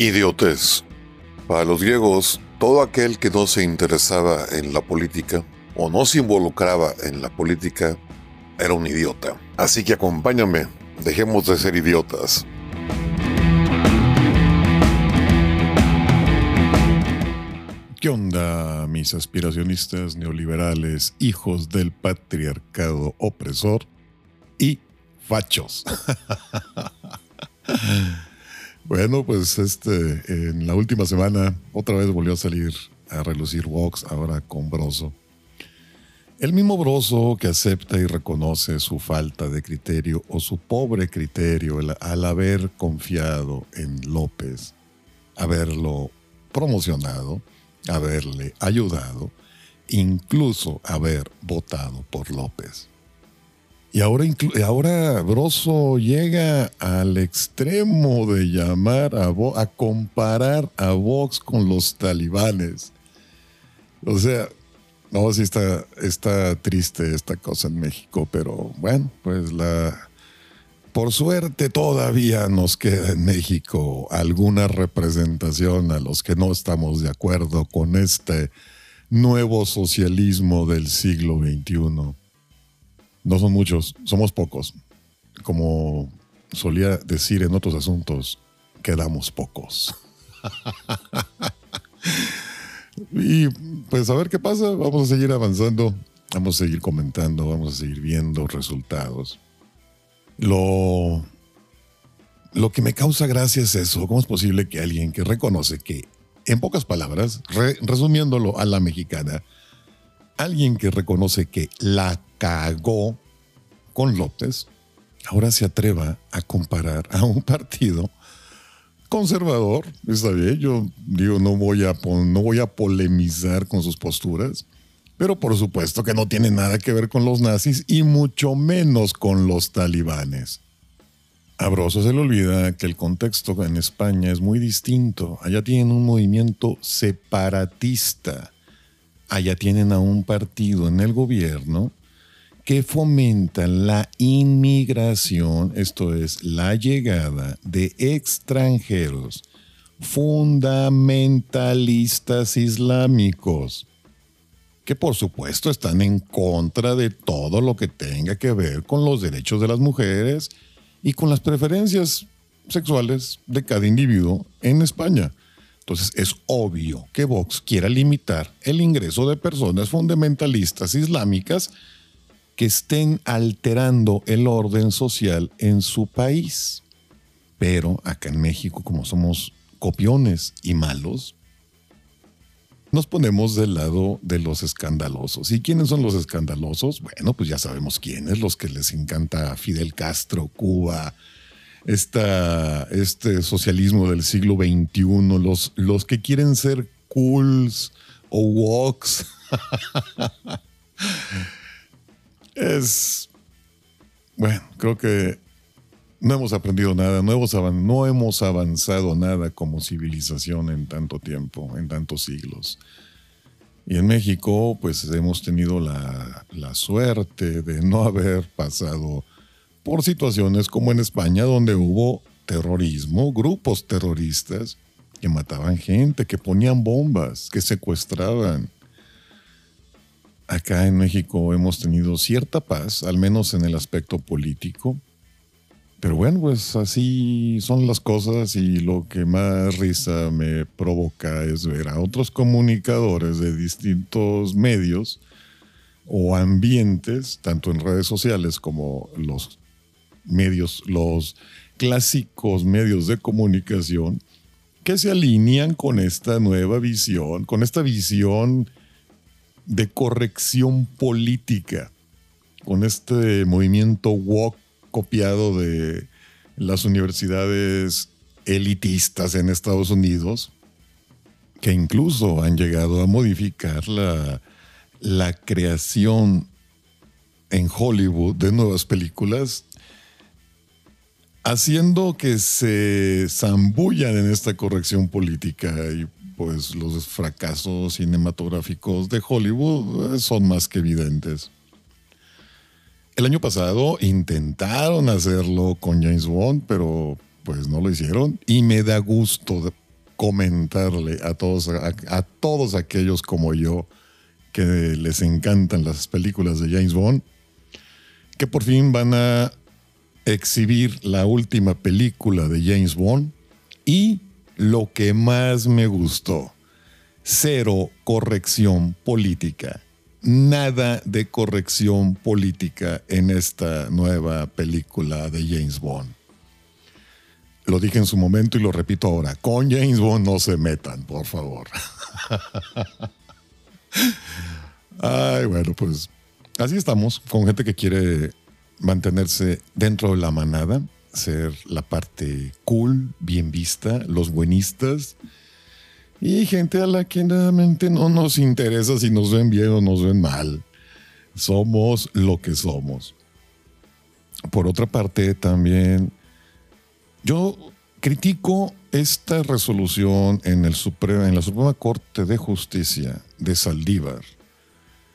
Idiotez. Para los griegos, todo aquel que no se interesaba en la política o no se involucraba en la política era un idiota. Así que acompáñame, dejemos de ser idiotas. ¿Qué onda, mis aspiracionistas neoliberales, hijos del patriarcado opresor y fachos? Bueno, pues este, en la última semana otra vez volvió a salir a relucir Vox, ahora con Broso. El mismo Broso que acepta y reconoce su falta de criterio o su pobre criterio al haber confiado en López, haberlo promocionado, haberle ayudado, incluso haber votado por López. Y ahora, ahora Broso llega al extremo de llamar a, a comparar a Vox con los talibanes. O sea, no, sí está, está triste esta cosa en México, pero bueno, pues la... Por suerte todavía nos queda en México alguna representación a los que no estamos de acuerdo con este nuevo socialismo del siglo XXI. No son muchos, somos pocos. Como solía decir en otros asuntos, quedamos pocos. y pues a ver qué pasa, vamos a seguir avanzando, vamos a seguir comentando, vamos a seguir viendo resultados. Lo, lo que me causa gracia es eso, ¿cómo es posible que alguien que reconoce que, en pocas palabras, resumiéndolo a la mexicana, alguien que reconoce que la cagó con López, ahora se atreva a comparar a un partido conservador, está bien, yo digo, no voy a, no voy a polemizar con sus posturas, pero por supuesto que no tiene nada que ver con los nazis y mucho menos con los talibanes. A Broso se le olvida que el contexto en España es muy distinto. Allá tienen un movimiento separatista allá tienen a un partido en el gobierno que fomenta la inmigración, esto es, la llegada de extranjeros fundamentalistas islámicos, que por supuesto están en contra de todo lo que tenga que ver con los derechos de las mujeres y con las preferencias sexuales de cada individuo en España. Entonces es obvio que Vox quiera limitar el ingreso de personas fundamentalistas islámicas que estén alterando el orden social en su país. Pero acá en México, como somos copiones y malos, nos ponemos del lado de los escandalosos. ¿Y quiénes son los escandalosos? Bueno, pues ya sabemos quiénes, los que les encanta Fidel Castro, Cuba, este socialismo del siglo XXI, los, los que quieren ser cools o walks. es, bueno, creo que no hemos aprendido nada, no hemos, no hemos avanzado nada como civilización en tanto tiempo, en tantos siglos. Y en México, pues hemos tenido la, la suerte de no haber pasado por situaciones como en España, donde hubo terrorismo, grupos terroristas que mataban gente, que ponían bombas, que secuestraban. Acá en México hemos tenido cierta paz, al menos en el aspecto político. Pero bueno, pues así son las cosas y lo que más risa me provoca es ver a otros comunicadores de distintos medios o ambientes, tanto en redes sociales como los medios, los clásicos medios de comunicación que se alinean con esta nueva visión, con esta visión de corrección política, con este movimiento woke copiado de las universidades elitistas en Estados Unidos, que incluso han llegado a modificar la, la creación en Hollywood de nuevas películas haciendo que se zambullan en esta corrección política y pues los fracasos cinematográficos de Hollywood eh, son más que evidentes. El año pasado intentaron hacerlo con James Bond, pero pues no lo hicieron y me da gusto comentarle a todos, a, todos aquellos como yo que les encantan las películas de James Bond, que por fin van a exhibir la última película de James Bond y lo que más me gustó, cero corrección política. Nada de corrección política en esta nueva película de James Bond. Lo dije en su momento y lo repito ahora. Con James Bond no se metan, por favor. Ay, bueno, pues así estamos, con gente que quiere mantenerse dentro de la manada, ser la parte cool, bien vista, los buenistas. Y gente a la que realmente no nos interesa si nos ven bien o nos ven mal. Somos lo que somos. Por otra parte, también yo critico esta resolución en, el en la Suprema Corte de Justicia de Saldívar,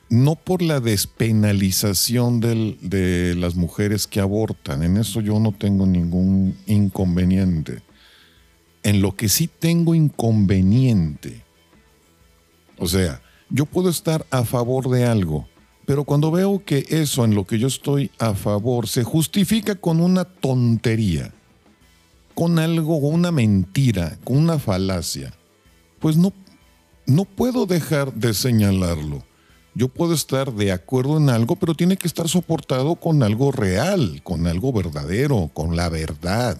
no por la despenalización de las mujeres que abortan, en eso yo no tengo ningún inconveniente. En lo que sí tengo inconveniente, o sea, yo puedo estar a favor de algo, pero cuando veo que eso en lo que yo estoy a favor se justifica con una tontería, con algo, una mentira, con una falacia, pues no, no puedo dejar de señalarlo. Yo puedo estar de acuerdo en algo, pero tiene que estar soportado con algo real, con algo verdadero, con la verdad.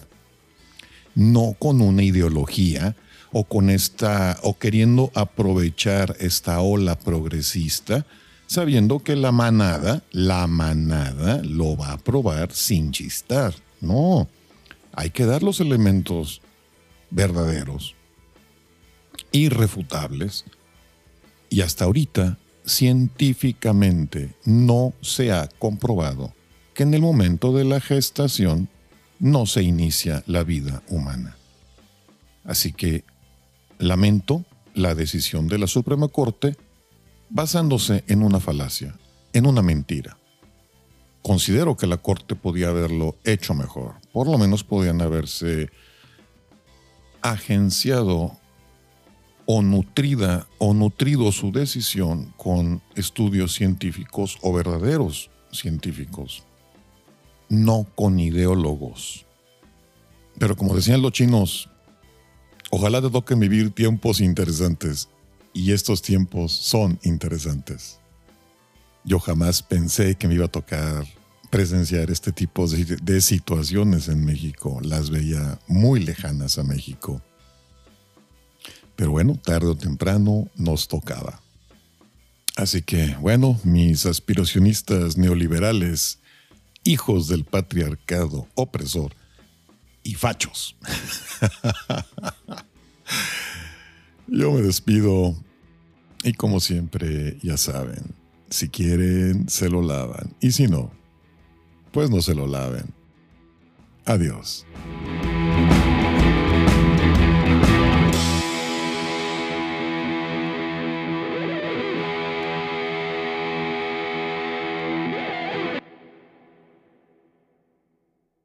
No con una ideología o con esta o queriendo aprovechar esta ola progresista, sabiendo que la manada, la manada lo va a probar sin chistar. No, hay que dar los elementos verdaderos, irrefutables, y hasta ahorita científicamente no se ha comprobado que en el momento de la gestación no se inicia la vida humana. Así que lamento la decisión de la Suprema Corte basándose en una falacia, en una mentira considero que la Corte podía haberlo hecho mejor. Por lo menos podían haberse agenciado o nutrida o nutrido su decisión con estudios científicos o verdaderos científicos, no con ideólogos. Pero como decían los chinos, ojalá te toquen vivir tiempos interesantes y estos tiempos son interesantes. Yo jamás pensé que me iba a tocar presenciar este tipo de, situaciones en México. Las veía muy lejanas a México. Pero bueno, tarde o temprano nos tocaba. Así que, bueno, mis aspiracionistas neoliberales, hijos del patriarcado opresor y fachos. Yo me despido y como siempre, ya saben, si quieren, se lo lavan. Y si no, pues no se lo laven. Adiós.